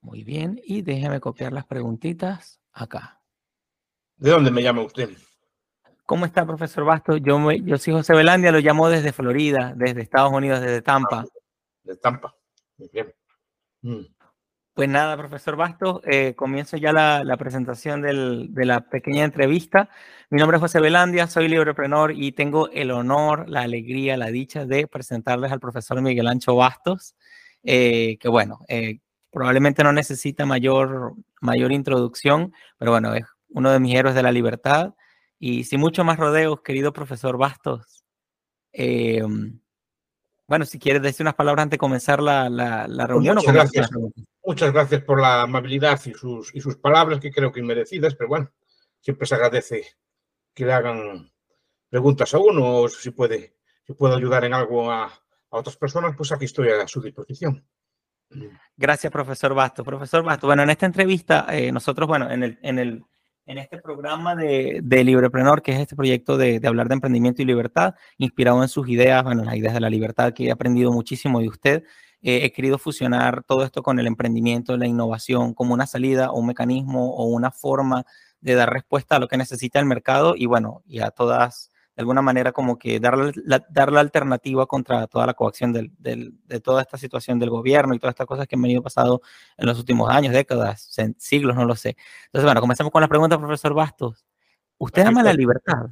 Muy bien, y déjeme copiar las preguntitas acá. ¿De dónde me llama usted? ¿Cómo está, profesor Bastos? Yo, yo soy José Belandia, lo llamo desde Florida, desde Estados Unidos, desde Tampa. De Tampa. Muy bien. Mm. Pues nada, profesor Bastos, eh, comienzo ya la, presentación de la pequeña entrevista. Mi nombre es José Belandia, soy libreprenor y tengo el honor, la alegría, la dicha de presentarles al profesor Miguel Ancho Bastos, eh, que bueno, eh, probablemente no necesita mayor, mayor introducción, pero bueno, es uno de mis héroes de la libertad. Y sin mucho más rodeos, querido profesor Bastos, bueno, si quieres decir unas palabras antes de comenzar la, la, reunión. muchas, gracias. Muchas gracias por la amabilidad y sus, y sus palabras, que creo que inmerecidas, pero bueno, siempre se agradece que le hagan preguntas a uno o si puede, si puedo ayudar en algo a, a otras personas, pues aquí estoy a su disposición. Gracias, profesor Bastos. Profesor Bastos, bueno, en esta entrevista, eh, nosotros, bueno, en el, en el en este programa de, de Librepreneur, que es este proyecto de, de, hablar de emprendimiento y libertad, inspirado en sus ideas, bueno, las ideas de la libertad, que he aprendido muchísimo de usted. Eh, he querido fusionar todo esto con el emprendimiento, la innovación, como una salida o un mecanismo o una forma de dar respuesta a lo que necesita el mercado y bueno, y a todas de alguna manera como que dar la, dar la alternativa contra toda la coacción del, del, de toda esta situación del gobierno y todas estas cosas que han venido pasando en los últimos años, décadas, siglos, no lo sé. Entonces, bueno, comencemos con la pregunta, profesor Bastos. ¿Usted ama la libertad?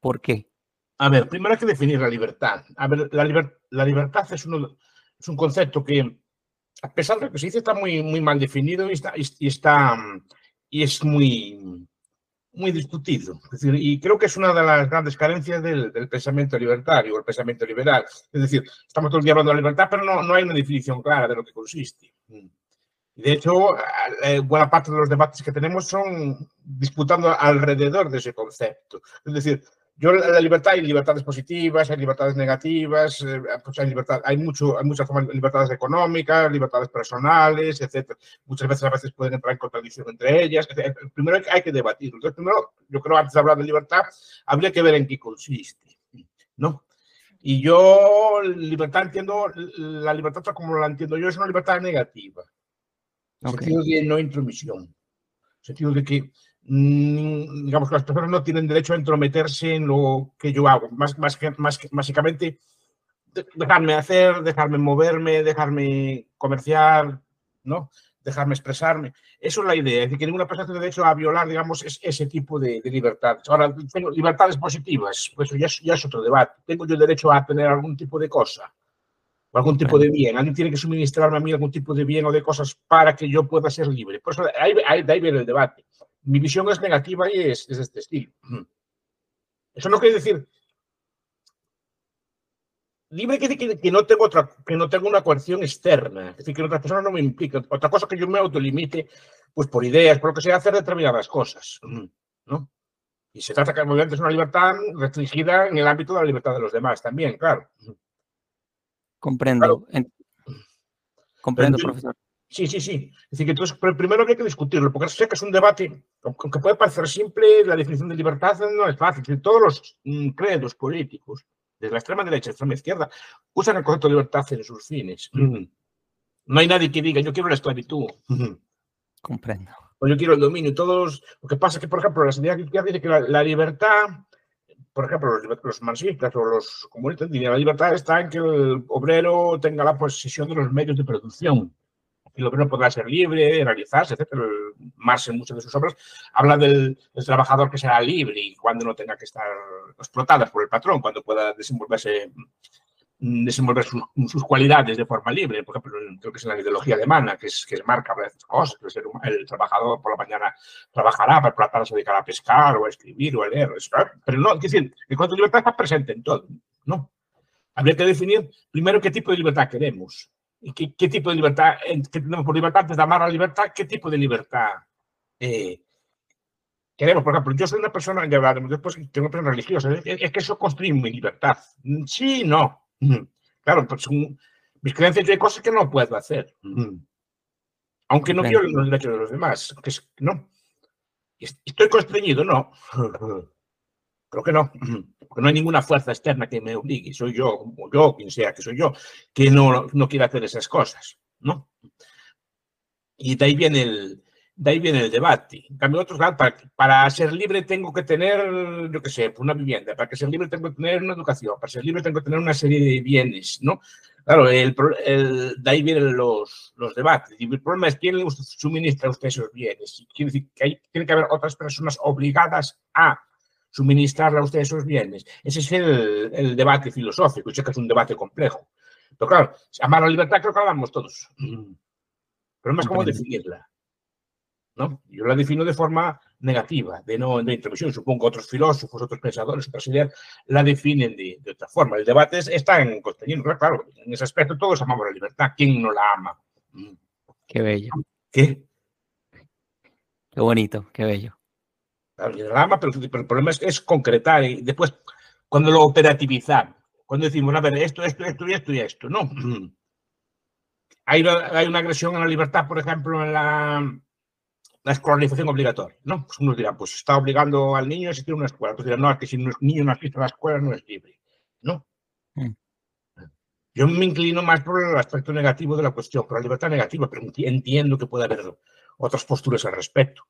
¿Por qué? A ver, primero hay que definir la libertad. A ver, la, liber, la libertad es, uno, es un concepto que, a pesar de lo que se dice, está muy, muy mal definido y está, y está y es muy, muy discutido. Es decir, y creo que es una de las grandes carencias del, del, pensamiento libertario o el pensamiento liberal. Es decir, estamos todo el día hablando de la libertad, pero no, no hay una definición clara de lo que consiste. De hecho, eh, buena parte de los debates que tenemos son disputando alrededor de ese concepto. Es decir, yo la libertad, hay libertades positivas, hay libertades negativas, eh, pues hay, libertad, hay, mucho, hay muchas formas de libertades económicas, libertades personales, etc. Muchas veces a veces pueden entrar en contradicción entre ellas. Primero hay, hay que debatir. Entonces, primero, yo creo antes de hablar de libertad, habría que ver en qué consiste, ¿no? Y yo, libertad entiendo, la libertad como la entiendo yo es una libertad negativa. En okay. sentido de no intromisión. En sentido de que digamos que las personas no tienen derecho a entrometerse en lo que yo hago, más, más, más básicamente dejarme hacer, dejarme moverme, dejarme comerciar, ¿no? dejarme expresarme. Eso es la idea, es decir, que ninguna persona tiene derecho a violar, digamos, es, ese tipo de, de, libertades. Ahora, tengo libertades positivas, pues ya, ya es otro debate. ¿Tengo yo derecho a tener algún tipo de cosa? o algún tipo de bien. Alguien tiene que suministrarme a mí algún tipo de bien o de cosas para que yo pueda ser libre. Por eso ahí, ahí, de ahí viene el debate mi visión es negativa y es, es este estilo. Eso no quiere decir libre quiere decir que, que, no tengo otra, que no tengo una coerción externa, es decir, que otras personas no me implican. Otra cosa que yo me autolimite, pues por ideas, por lo que sea, hacer determinadas cosas, ¿no? Y se trata que obviamente es una libertad restringida en el ámbito de la libertad de los demás también, claro. Comprendo. Claro. Comprendo, profesor. Sí, sí, sí. Es decir, que entonces, primero que hay que discutirlo, porque sé que es un debate, aunque puede parecer simple, la definición de libertad no es fácil. Todos los mm, credos políticos, desde la extrema derecha a la extrema izquierda, usan el concepto de libertad en sus fines. Mm. No hay nadie que diga, yo quiero la esclavitud. Comprendo. O yo quiero el dominio. Todos, lo que pasa es que, por ejemplo, la sociedad izquierda dice que la, la libertad por ejemplo, los, los, marxistas o los comunistas dicen la libertad está en que el obrero tenga la posesión de los medios de producción el obrero podrá ser libre, realizarse, etc. Marx en muchas de sus obras habla del, del, trabajador que será libre y cuando no tenga que estar explotada por el patrón, cuando pueda desenvolverse desenvolver sus, sus, cualidades de forma libre. Por ejemplo, creo que es la ideología alemana, que es, que es marca esas cosas, que el, el, trabajador por la mañana trabajará, por la tarde se dedicará a pescar o a escribir o a leer. Pero no, es decir, en cuanto a libertad está presente en todo, ¿no? Habría que definir primero qué tipo de libertad queremos. ¿Qué, ¿Qué, tipo de libertad ¿Qué tenemos por libertad antes de amar la libertad? ¿Qué tipo de libertad eh, queremos? Por ejemplo, yo soy una persona, ya hablaremos después, tengo una persona religiosa, es, es, que eso construye mi libertad. Sí, no. Claro, pues un, mis creencias hay cosas que no puedo hacer. Aunque no violen los derechos de los demás. Que es, no. Estoy constreñido, no. Creo que no, porque no hay ninguna fuerza externa que me obligue, soy yo, o yo, quien sea que soy yo, que no, no quiera hacer esas cosas, ¿no? Y de ahí viene el, de ahí viene el debate. En cambio, otros, para, para, ser libre tengo que tener, yo qué sé, una vivienda. Para que ser libre tengo que tener una educación. Para ser libre tengo que tener una serie de bienes, ¿no? Claro, el, el, de ahí vienen los, los debates. Y el problema es quién le suministra a usted esos bienes. Quiere decir que hay, tiene que haber otras personas obligadas a suministrarle a usted esos bienes. Ese es el, el debate filosófico. Yo sé que es un debate complejo. Pero claro, amar la libertad creo que lo hablamos todos. Pero no es cómo definirla. ¿no? Yo la defino de forma negativa, de no de intromisión. Supongo que otros filósofos, otros pensadores, otras ideas la definen de, de otra forma. El debate es, está en contenido. Claro, en ese aspecto todos amamos la libertad. ¿Quién no la ama? Qué bello. ¿Qué? Qué bonito, qué bello. Claro, la ama, pero, pero el problema es, es, concretar y después, cuando lo operativizamos, cuando decimos, a ver, esto, esto, esto y esto y esto, no. Hay, hay una agresión a la libertad, por ejemplo, en la, la escolarización obligatoria, ¿no? Pues unos dirán, pues está obligando al niño a asistir a una escuela. Otros dirán, no, es que si un niño no asiste a la escuela no es libre, ¿no? Mm. Yo me inclino más por el aspecto negativo de la cuestión, por la libertad negativa, pero entiendo que puede haber otras posturas al respecto.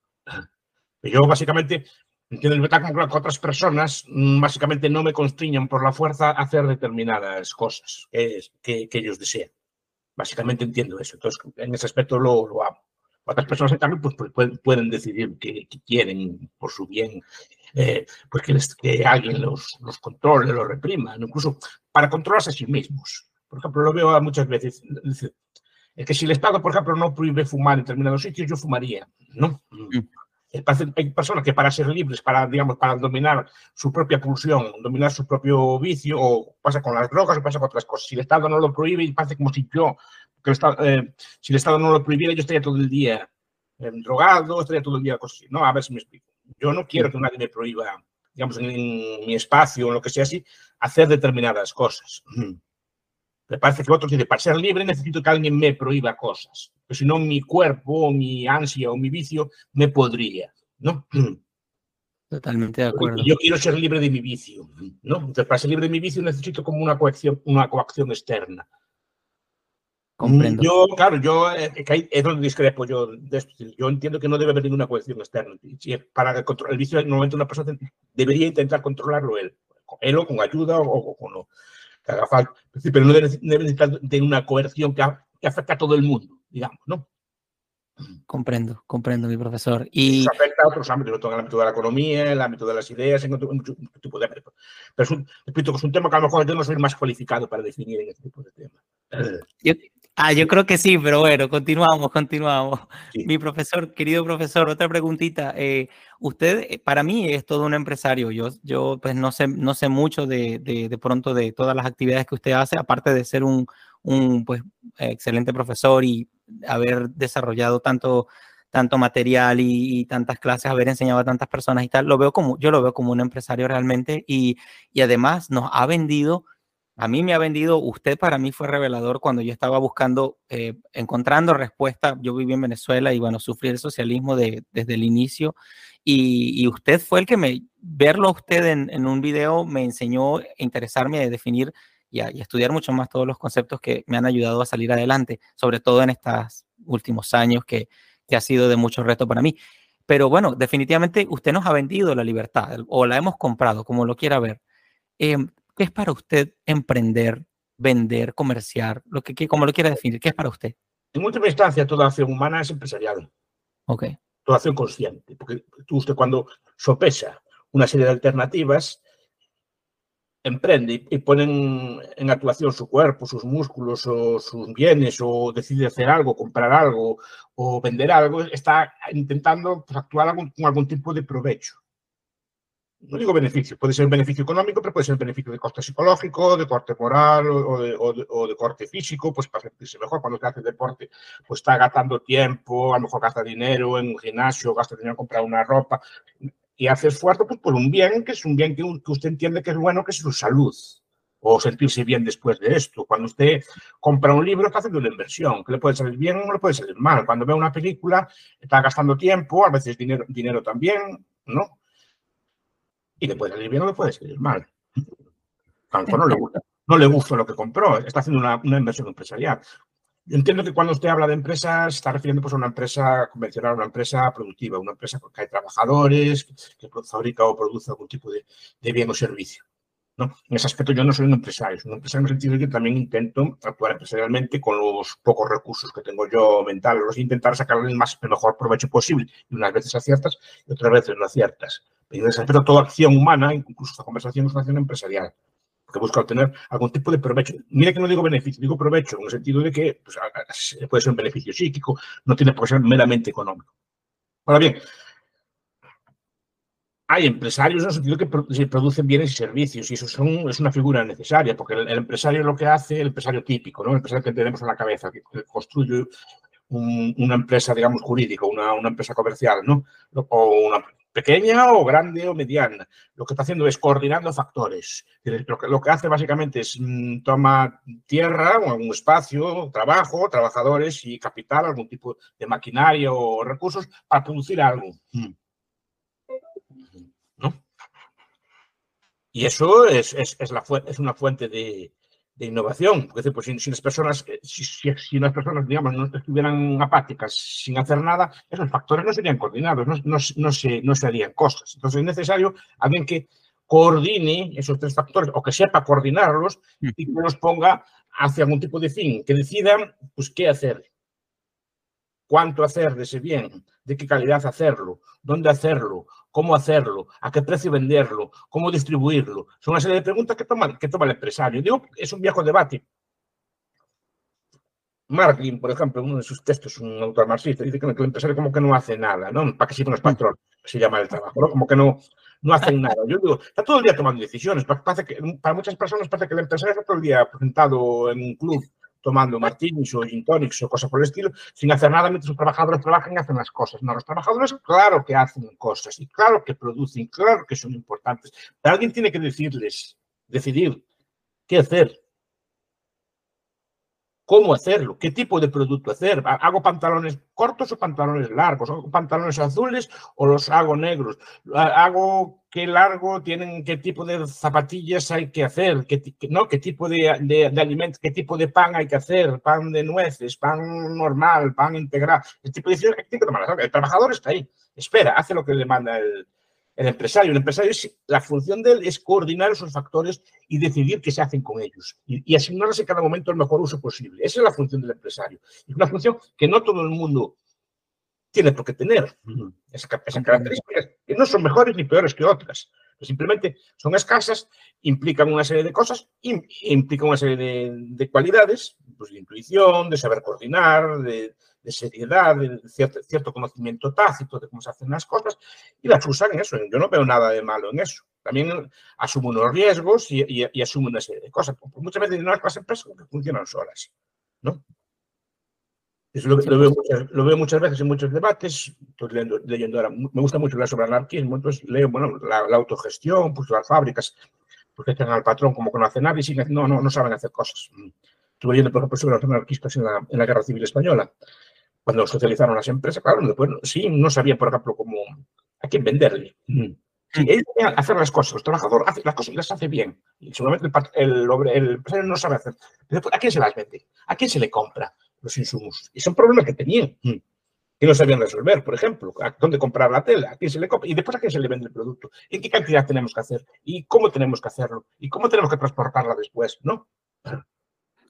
Yo básicamente entiendo libertad como que otras personas mm, básicamente no me constriñan por la fuerza a hacer determinadas cosas que, que, que ellos desean. Básicamente entiendo eso. Entonces, en ese aspecto lo, lo amo. Otras personas, en cambio, pues, pueden, pueden decidir que, quieren por su bien, eh, pues que, les, que, alguien los, los controle, los reprima, incluso para controlarse a sí mismos. Por ejemplo, lo veo muchas veces. Es que si el Estado, por ejemplo, no prohíbe fumar en determinados sitios, yo fumaría, ¿no? Mm. Hay personas que para ser libres, para, digamos, para dominar su propia pulsión, dominar su propio vicio, o pasa con las drogas o pasa con otras cosas. Si el Estado no lo prohíbe, parece como si yo que el Estado, eh, si el Estado no lo prohibiera, yo estaría todo el día eh, drogado, estaría todo el día cosas así. No, a ver si me explico. Yo no quiero que nadie me prohíba, digamos, en, en mi espacio o lo que sea así, hacer determinadas cosas. Me parece que otros dicen, para ser libre necesito que alguien me prohíba cosas. Porque si no, mi cuerpo, mi ansia o mi vicio me podría, ¿no? Totalmente de acuerdo. Yo quiero ser libre de mi vicio, ¿no? Entonces, para ser libre de mi vicio necesito como una coacción, una coacción externa. Comprendo. Yo, claro, yo eh, es donde discrepo yo. Yo entiendo que no debe haber ninguna coacción externa. Para controlar el vicio, normalmente una persona debería intentar controlarlo él, él o con ayuda o, o con lo que haga falta. Pero no debe, debe necesitar de una coerción que, que afecta a todo el mundo, digamos, ¿no? Comprendo, comprendo, mi profesor. Y Eso afecta a otros ámbitos, todo el ámbito de la economía, el ámbito de las ideas, en otro, mucho, tipo de Pero es un, repito, que es un tema que a lo mejor yo no soy más cualificado para definir en este tipo de temas. Yo, ah, yo creo que sí, pero bueno, continuamos, continuamos. Sí. Mi profesor, querido profesor, otra preguntita. Eh, usted, eh, para mí, es todo un empresario. Yo, yo pues no sé, no sé mucho de, de, de pronto de todas las actividades que usted hace, aparte de ser un, un pues, excelente profesor y haber desarrollado tanto, tanto material y, y, tantas clases, haber enseñado a tantas personas y tal, lo veo como, yo lo veo como un empresario realmente y, y además nos ha vendido, a mí me ha vendido, usted para mí fue revelador cuando yo estaba buscando, eh, encontrando respuesta, yo viví en Venezuela y bueno, sufrí el socialismo de, desde el inicio y, usted fue el que me, verlo a usted en, un video me enseñó a interesarme a definir y, a, estudiar mucho más todos los conceptos que me han ayudado a salir adelante, sobre todo en estos últimos años que, que ha sido de mucho reto para mí. Pero bueno, definitivamente usted nos ha vendido la libertad o la hemos comprado, como lo quiera ver. Eh, ¿Qué es para usted emprender, vender, comerciar, lo que, como lo quiera definir? ¿Qué es para usted? En última instancia, toda acción humana es empresarial. Ok. Toda acción consciente. Porque usted cuando sopesa una serie de alternativas, emprende y pone en actuación su cuerpo, sus músculos o sus bienes o decide hacer algo, comprar algo o vender algo, está intentando pues, actuar con, con algún tipo de provecho. No digo beneficio, puede ser un beneficio económico, pero puede ser un beneficio de corte psicológico, de corte moral o de, o de, o de corte físico, pues para sentirse mejor. Cuando se hace deporte, pues está gastando tiempo, a lo mejor gasta dinero en un gimnasio, gasta dinero en comprar una ropa y hace esfuerzo pues, por un bien que es un bien que, que, usted entiende que es bueno, que es su salud, o sentirse bien después de esto. Cuando usted compra un libro, está haciendo una inversión, que le puede salir bien o le puede salir mal. Cuando ve una película, está gastando tiempo, a veces dinero, dinero también, ¿no? Y le puede salir bien o le puede salir mal. A lo mejor no le gusta, no le gusta lo que compró, está haciendo una, una inversión empresarial. Yo entiendo que cuando usted habla de empresas, está refiriendo pues, a una empresa convencional, una empresa productiva, una empresa que hay trabajadores, que fabrica o produce algún tipo de, de bien o servicio. ¿No? En ese aspecto yo no soy un empresario, soy un empresario en el sentido de que también intento actuar empresarialmente con los pocos recursos que tengo yo mentales, intentar sacarle el, más, mejor provecho posible, y unas veces aciertas y otras veces no aciertas. En ese aspecto toda acción humana, incluso esta conversación, es una acción empresarial que busca obtener algún tipo de provecho. Mire que no digo beneficio, digo provecho, en el sentido de que pues, puede ser un beneficio psíquico, no tiene por qué ser meramente económico. Ahora bien, hay empresarios en el sentido que se producen bienes y servicios y eso es una figura necesaria porque el, empresario es lo que hace, el empresario típico, ¿no? el empresario que tenemos en la cabeza, que construye una empresa, digamos, jurídica, una, una, empresa comercial, ¿no? O una pequeña o grande o mediana. Lo que está haciendo es coordinando factores. Lo que, hace básicamente es mm, toma tierra algún espacio, trabajo, trabajadores y capital, algún tipo de maquinaria o recursos para producir algo. Mm. Y eso es, es, la, es una fuente de, de innovación. Porque pues, si, las personas, eh, si, si, las personas, digamos, no estuvieran apáticas sin hacer nada, esos factores no serían coordinados, no, no, no, se, no se harían cosas. Entonces es necesario alguien que coordine esos tres factores o que sepa coordinarlos y que los ponga hacia algún tipo de fin, que decidan pues, qué hacer cuánto hacer de ese bien, de qué calidad hacerlo, dónde hacerlo, cómo hacerlo, a qué precio venderlo, cómo distribuirlo. Son una serie de preguntas que toma, que toma el empresario. Digo, es un viejo debate. Marklin, por ejemplo, en uno de sus textos, un autor marxista, dice que el empresario como que no hace nada, ¿no? Para que sirven los patrones, se llama el trabajo, ¿no? Como que no, no hacen nada. Yo digo, está todo el día tomando decisiones. Parece que, para muchas personas parece que el empresario está todo el día presentado en un club tomando martinis o gin tonics o cosas por el estilo, sin hacer nada mientras los trabajadores trabajan y hacen las cosas. No, los trabajadores, claro que hacen cosas y claro que producen, claro que son importantes, pero alguien tiene que decirles, decidir qué hacer cómo hacerlo, qué tipo de producto hacer. ¿Hago pantalones cortos o pantalones largos? ¿Hago pantalones azules o los hago negros? ¿Hago qué largo tienen, qué tipo de zapatillas hay que hacer? ¿Qué, no? ¿Qué tipo de, de, alimentos, qué tipo de pan hay que hacer? ¿Pan de nueces, pan normal, pan integral? El tipo de El trabajador está ahí, espera, hace lo que le manda el, el empresario. El empresario, es, la función de él es coordinar esos factores y decidir qué se hacen con ellos y, y asignarles en cada momento el mejor uso posible. Esa es la función del empresario. Es una función que no todo el mundo tiene por qué tener. Esas, características que no son mejores ni peores que otras. Simplemente son escasas, implican una serie de cosas, implican una serie de, de cualidades, pues de intuición, de saber coordinar, de, seriedad, de cierto, conocimiento tácito de cómo se hacen las cosas, y las usan en eso. Yo no veo nada de malo en eso. También asumo unos riesgos y, y, una serie de cosas. Muchas veces no las empresas que funcionan solas, ¿no? Eso lo, lo, veo muchas, lo, veo muchas, veces en muchos debates. Estoy leyendo, leyendo ahora, me gusta mucho leer sobre anarquismo, entonces leo bueno, la, la autogestión, pues las fábricas, porque están al patrón como que no hacen nada y siguen, no, no, no saben hacer cosas. Estuve leyendo, por ejemplo, sobre los anarquistas en la, en la Guerra Civil Española cuando socializaron las empresas, claro, después sí, no sabían, por ejemplo, cómo, a quién venderle. Sí, ellos tenían que hacer las cosas, los trabajadores hacen las cosas y las hace bien. Y seguramente el, el, el, empresario no sabe hacer. Pero después, ¿a quién se las vende? ¿A quién se le compra los insumos? Y son problemas que tenían, que no sabían resolver. Por ejemplo, ¿a dónde comprar la tela? ¿A quién se le compra? Y después, ¿a quién se le vende el producto? ¿En qué cantidad tenemos que hacer? ¿Y cómo tenemos que hacerlo? ¿Y cómo tenemos que transportarla después? ¿No?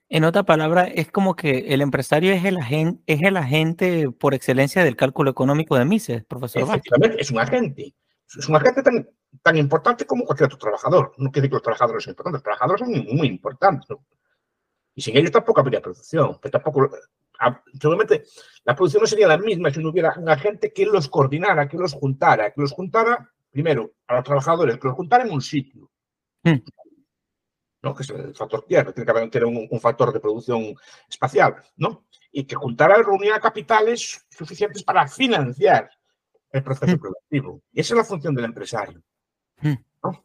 En otra palabra, es como que el empresario es el, agente, es el agente por excelencia del cálculo económico de Mises, profesor. Efectivamente, es un agente. Es un agente tan, tan importante como cualquier otro trabajador. No quiere decir que los trabajadores son importantes, los trabajadores son muy, muy importantes. ¿no? Y sin ellos tampoco habría producción. Pero tampoco, seguramente la producción no sería la misma si no hubiera un agente que los coordinara, que los juntara, que los juntara, primero, a los trabajadores, que los juntara en un sitio. Hmm. ¿no? que es el factor tierra, tiene que tener un, un, factor de producción espacial, ¿no? y que juntara reunir capitales suficientes para financiar el proceso mm. productivo. Y esa es la función del empresario. Mm. ¿no?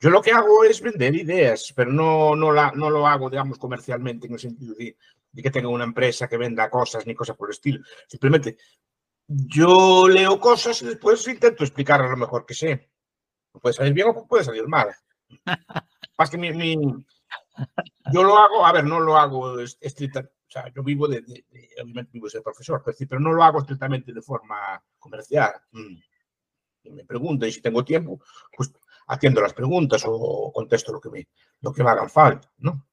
Yo lo que hago es vender ideas, pero no, no, la, no lo hago, digamos, comercialmente, en el sentido de, de que tenga una empresa que venda cosas ni cosas por el estilo. Simplemente yo leo cosas y después intento explicar a lo mejor que sé. Puede salir bien o puede salir mal. Más que mi, mi, yo lo hago, a ver, no lo hago estrictamente, o sea, yo vivo de, de, de obviamente vivo de ser profesor, pero no lo hago estrictamente de forma comercial. Mm. Y me pregunta y si tengo tiempo, pues atiendo las preguntas o contesto lo que me, lo que me hagan falta, ¿no?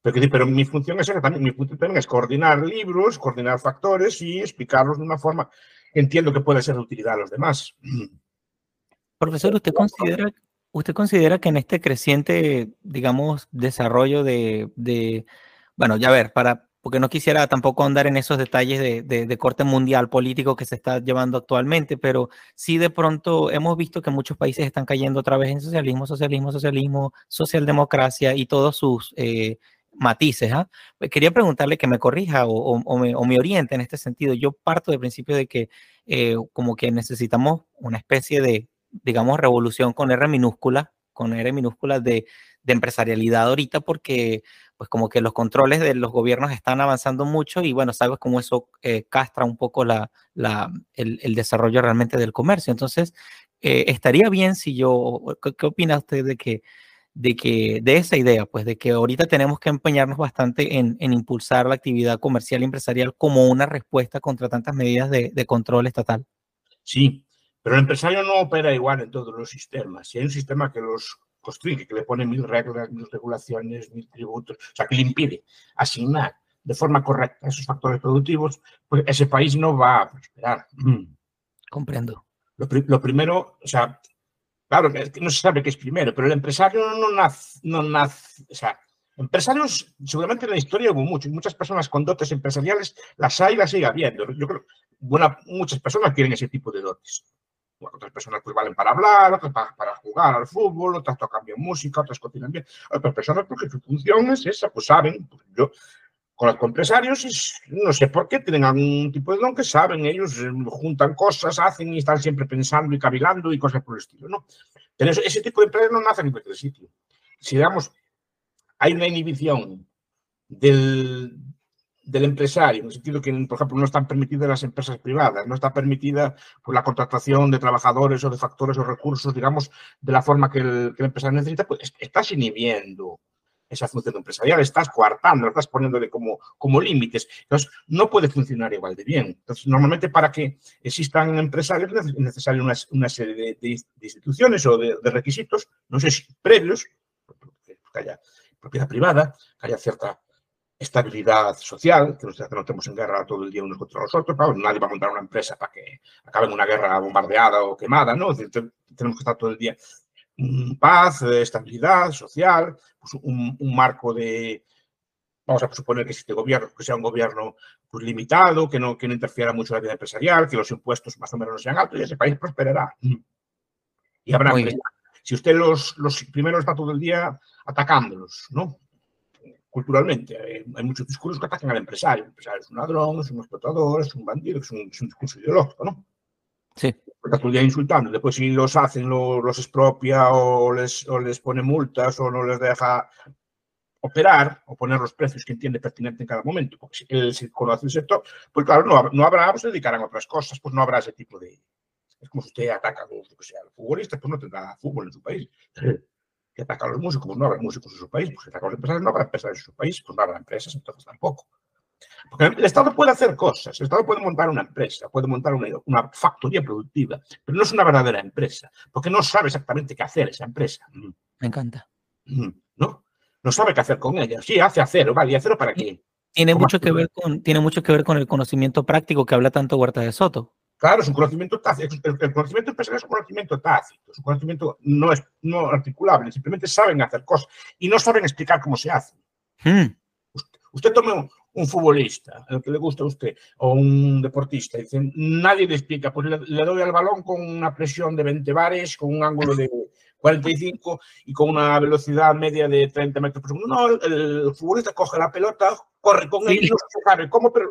Pero, mi función es también, mi función también es coordinar libros, coordinar factores y explicarlos de una forma que entiendo que puede ser de utilidad a los demás. Profesor, ¿usted considera ¿Usted considera que en este creciente, digamos, desarrollo de, de, bueno, ya ver, para, porque no quisiera tampoco andar en esos detalles de, de, de, corte mundial político que se está llevando actualmente, pero sí de pronto hemos visto que muchos países están cayendo otra vez en socialismo, socialismo, socialismo, socialdemocracia y todos sus eh, matices. ¿ah? Quería preguntarle que me corrija o, o, o, me, o, me, oriente en este sentido. Yo parto del principio de que eh, como que necesitamos una especie de digamos, revolución con R minúscula, con R minúscula de, de, empresarialidad ahorita, porque pues como que los controles de los gobiernos están avanzando mucho y bueno, sabes cómo eso eh, castra un poco la, la, el, desarrollo realmente del comercio. Entonces, eh, estaría bien si yo, ¿qué, qué opina usted de que, de que, de esa idea, pues de que ahorita tenemos que empeñarnos bastante en, en impulsar la actividad comercial y empresarial como una respuesta contra tantas medidas de, de control estatal? Sí, pero el empresario no opera igual en todos los sistemas. Si hay un sistema que los constriñe, que le pone mil reglas, mil regulaciones, mil tributos, o sea, que le impide asignar de forma correcta esos factores productivos, pues ese país no va a prosperar. Comprendo. Lo, lo primero, o sea, claro, no se sabe qué es primero, pero el empresario no nace, no nace, o sea, empresarios, seguramente en la historia hubo muchos, muchas personas con dotes empresariales, las hay y las sigue habiendo. Yo creo, bueno, muchas personas quieren ese tipo de dotes. Otras personas pues valen para hablar, otras para, jugar al fútbol, otras tocan bien música, otras cocinan bien. Otras personas porque su función es esa, pues saben, pues yo con los empresarios no sé por qué tienen algún tipo de don que saben, ellos eh, juntan cosas, hacen y están siempre pensando y cavilando y cosas por el estilo, ¿no? Pero ese tipo de empresas no nacen en cualquier sitio. Si digamos, hay una inhibición del, del empresario, en el sentido que, por ejemplo, no están permitidas las empresas privadas, no está permitida pues, la contratación de trabajadores o de factores o recursos, digamos, de la forma que el, que el empresario necesita, pues estás inhibiendo esa función empresarial, estás coartando, estás poniéndole como, como límites. Entonces, no puede funcionar igual de bien. Entonces, normalmente para que existan empresarios es necesaria una, una serie de, de, instituciones o de, de, requisitos, no sé si previos, que haya propiedad privada, que haya cierta estabilidad social, que nos, no estemos en guerra todo el día unos contra los otros, claro, nadie va a montar una empresa para que acabe en una guerra bombardeada o quemada, ¿no? Es decir, tenemos que estar todo el día en paz, estabilidad social, pues un, un, marco de, vamos a suponer que este gobierno, que sea un gobierno pues, limitado, que no, que no interfiera mucho en la vida empresarial, que los impuestos más o menos no sean altos y ese país prosperará. Y habrá Si usted los, los primero está todo el día atacándolos, ¿no? Culturalmente. Hay, hay, muchos discursos que atacan al empresario. El empresario es un ladrón, es un explotador, es un bandido, es un, es un discurso ideológico, ¿no? Sí. Día insultando. Después, si los hacen, lo, los expropia o les, o les pone multas o no les deja operar o poner los precios que entiende pertinente en cada momento, porque si él se conoce el sector, pues claro, no, no habrá, pues se dedicarán a otras cosas, pues no habrá ese tipo de... Es como si usted ataca a los, que sea, futbolistas, pues no tendrá fútbol en su país que ataca a los músicos, pues no habrá músicos en su país, pues que ataca a los empresarios, no habrá empresarios en su país, pues no habrá empresas, entonces tampoco. Porque el Estado puede hacer cosas, el Estado puede montar una empresa, puede montar una, una factoría productiva, pero no es una verdadera empresa, porque no sabe exactamente qué hacer esa empresa. Me encanta. ¿No? No sabe qué hacer con ella. Sí, hace acero, ¿vale? ¿Y acero para qué? Tiene mucho, que ver con, tiene mucho que ver con el conocimiento práctico que habla tanto Huerta de Soto. Claro, es un conocimiento tácito. El, conocimiento empresarial es un conocimiento tácito, es un conocimiento no, es, no articulable, simplemente saben hacer cosas y no saben explicar cómo se hace. Hmm. Usted, usted, tome un, un, futbolista, el que le gusta a usted, o un deportista, y dice, nadie le explica, pues le, le, doy al balón con una presión de 20 bares, con un ángulo de 45 y con una velocidad media de 30 metros por segundo. No, el, el futbolista coge la pelota, corre con sí. ella, no se sabe cómo, pero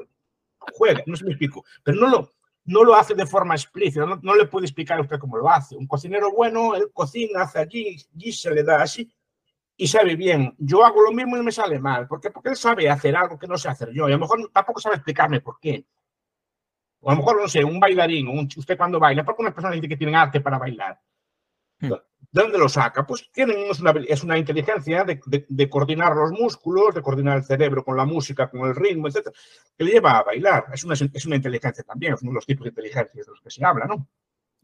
juega, no se me explico. Pero no lo, no lo hace de forma explícita, no, no, le puede explicar a usted cómo lo hace. Un cocinero bueno, él cocina, hace allí, y se le da así y sabe bien. Yo hago lo mismo y me sale mal. ¿Por qué? Porque él sabe hacer algo que no sé hacer yo y a lo mejor tampoco sabe explicarme por qué. O a lo mejor, no sé, un bailarín, un, usted cuando baila, porque una persona dice que tienen arte para bailar. Mm. ¿De dónde lo saca? Pues tienen, es, una, es una inteligencia de, de, coordinar los músculos, de coordinar el cerebro con la música, con el ritmo, etc. Que le lleva a bailar. Es una, es una inteligencia también, es uno de los tipos de inteligencia de los que se habla, ¿no?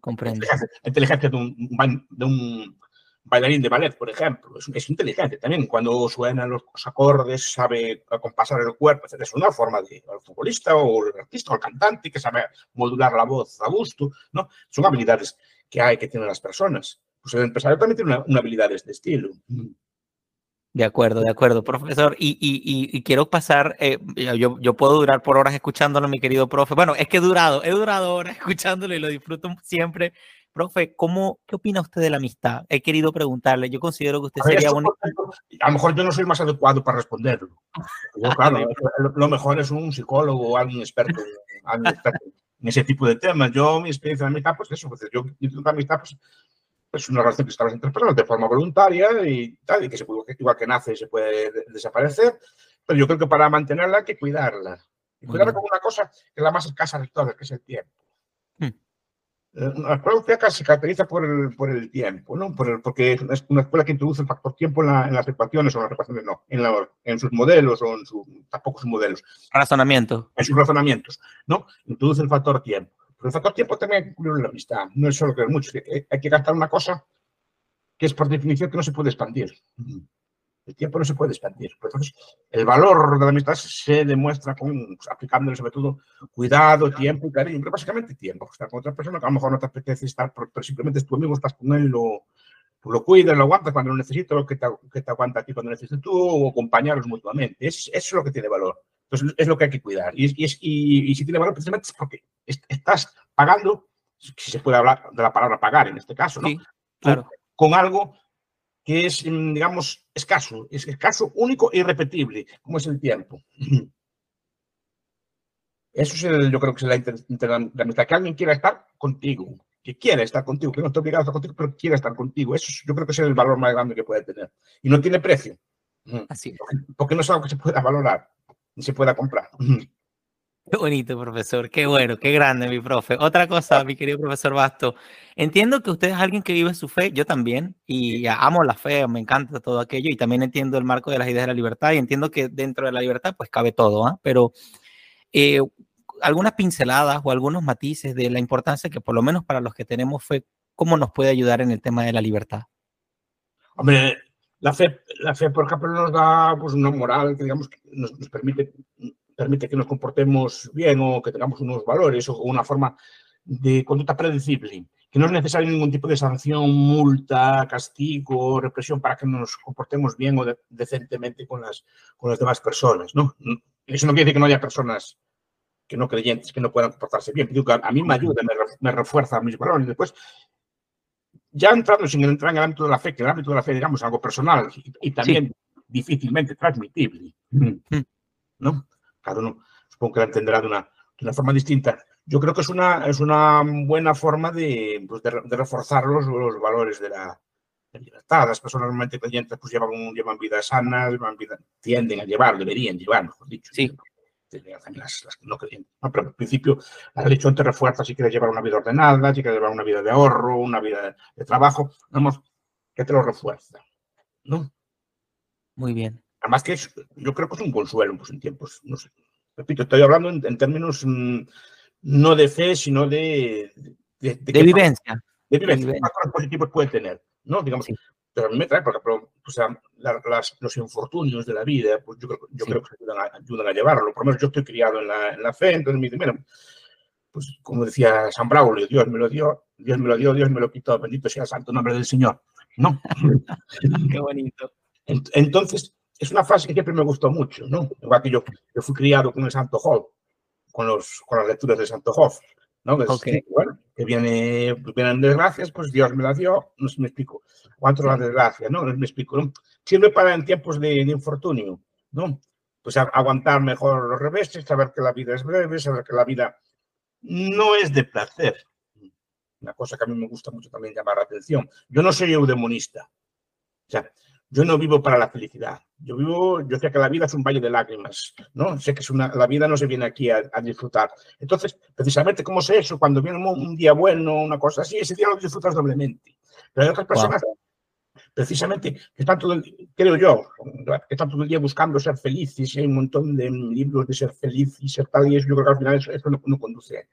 Comprendo. Inteligencia, de, un, de un bailarín de ballet, por ejemplo. Es, es, inteligente también. Cuando suenan los, acordes, sabe compasar el cuerpo, etc. Es una forma de el futbolista o el artista o el cantante que sabe modular la voz a gusto, ¿no? Son habilidades que hay que tener las personas pues el empresario también tiene una, habilidad de este estilo. De acuerdo, de acuerdo, profesor. Y, y, y quiero pasar, eh, yo, yo, puedo durar por horas escuchándolo, mi querido profe. Bueno, es que he durado, he durado horas escuchándolo y lo disfruto siempre. Profe, ¿cómo, ¿qué opina usted de la amistad? He querido preguntarle, yo considero que usted sería un... A lo mejor yo no soy más adecuado para responderlo. claro, lo mejor es un psicólogo o alguien experto, alguien experto en ese tipo de temas. Yo, mi experiencia de amistad, pues eso, pues yo, yo de amistad, pues es una relación que estabas entre personas de forma voluntaria y tal, y que se puede, igual que nace se puede desaparecer, pero yo creo que para mantenerla hay que cuidarla. Y cuidarla como una cosa que es la más escasa de todas, que es el tiempo. Hmm. Eh, la escuela austríaca se caracteriza por el, por el tiempo, ¿no? Por porque es una escuela que introduce el factor tiempo en, en las ecuaciones, o en las ecuaciones no, en, en, sus modelos, o en su, tampoco sus modelos. Razonamiento. En sus razonamientos, ¿no? Introduce el factor tiempo. Pero el factor tiempo también hay que incluirlo en la amistad. No es solo que mucho. Hay que gastar una cosa que es por definición que no se puede expandir. El tiempo no se puede expandir. Entonces, el valor de la amistad se demuestra con, aplicándole sobre todo cuidado, tiempo y cariño. Pero básicamente tiempo. Estar con otra persona que a lo mejor no te apetece estar, pero simplemente es tu amigo, estás con él, lo, lo cuidas, lo aguantas cuando lo necesitas, lo que te, que te aguanta a ti cuando necesitas tú, o acompañaros mutuamente. Es, eso es lo que tiene valor. Entonces, es lo que hay que cuidar. Y, y, y, y si tiene valor, precisamente es porque estás pagando, si se puede hablar de la palabra pagar en este caso, ¿no? claro. Con, algo que es, mm, digamos, escaso, es escaso, único e irrepetible, como es el tiempo. Eso es el, yo creo que es la, la, que alguien quiera estar contigo, que quiera estar contigo, que no esté obligado a estar contigo, pero quiera estar contigo. Eso yo creo que es el valor más grande que puede tener. Y no tiene precio. Así porque no es algo que se pueda valorar se pueda comprar. Qué bonito, profesor. Qué bueno, qué grande, mi profe. Otra cosa, mi querido profesor Basto. Entiendo que usted es alguien que vive su fe, yo también, y amo la fe, me encanta todo aquello, y también entiendo el marco de las ideas de la libertad, y entiendo que dentro de la libertad, pues cabe todo, ¿ah? Pero eh, algunas pinceladas o algunos matices de la importancia que, por lo menos para los que tenemos fe, ¿cómo nos puede ayudar en el tema de la libertad? Hombre, la fe, la fe, por ejemplo, nos da pues, una moral que, digamos, nos, nos, permite, permite que nos comportemos bien o que tengamos unos valores o una forma de conducta predecible, que no es necesario ningún tipo de sanción, multa, castigo, represión para que nos comportemos bien o de, decentemente con las, con las demás personas. ¿no? Eso no quiere decir que no haya personas que no creyentes que no puedan comportarse bien. Digo que a mí me ayuda, me, me refuerza mis valores. Después, ya entrando sin entrar en el ámbito de la fe, que el ámbito de la fe, digamos, algo personal y, también difícilmente transmitible, mm. ¿no? Cada uno supongo que la entenderá de una, de una forma distinta. Yo creo que es una, es una buena forma de, pues de, reforzar los, los, valores de la, libertad. Las personas normalmente creyentes pues llevan, llevan vidas sanas, llevan vida, tienden a llevar, deberían llevar, mejor dicho. Sí las, las no creyentes. Pero al principio la religión te refuerza si quieres llevar una vida ordenada, si quieres llevar una vida de ahorro, una vida de trabajo, vamos, que te lo refuerza. ¿no? Muy bien. Además que yo creo que es un consuelo pues, en tiempos, no sé. Repito, estoy hablando en, términos mm, no de fe, sino de... De, vivencia. De vivencia. Positivas puede tener, ¿no? Digamos, pero a mí me trae, porque o sea, las, los infortunios de la vida, pues yo, yo creo que ayudan a, ayudan a, llevarlo. Por lo menos yo estoy criado en la, en la fe, entonces me dicen, pues como decía San Braulio, Dios me lo dio, Dios me lo dio, Dios me lo quitó, bendito sea el santo nombre del Señor. No. Qué bonito. Entonces, es una frase que siempre me gustó mucho, ¿no? Igual que yo, yo fui criado con el Santo Job, con, los, con las lecturas del Santo Job. ¿No? Que, bueno, que viene, vienen desgracias, pues Dios me las dio, no sé, me explico. ¿Cuánto las desgracias, no? No me explico, ¿no? Sirve para en tiempos de, infortunio, ¿no? Pues aguantar mejor los reveses, saber que la vida es breve, saber que la vida no es de placer. Una cosa que a mí me gusta mucho también llamar la atención. Yo no soy eudemonista. O sea, yo no vivo para la felicidad. Yo vivo, yo sé que la vida es un valle de lágrimas, ¿no? Sé que es una, la vida no se viene aquí a, disfrutar. Entonces, precisamente, ¿cómo sé eso? Cuando viene un, día bueno, una cosa así, ese día lo disfrutas doblemente. Pero hay otras personas, precisamente, que están todo el, creo yo, que están todo el día buscando ser felices y hay un montón de libros de ser feliz y ser tal, y eso, yo creo que al final eso, no, conduce.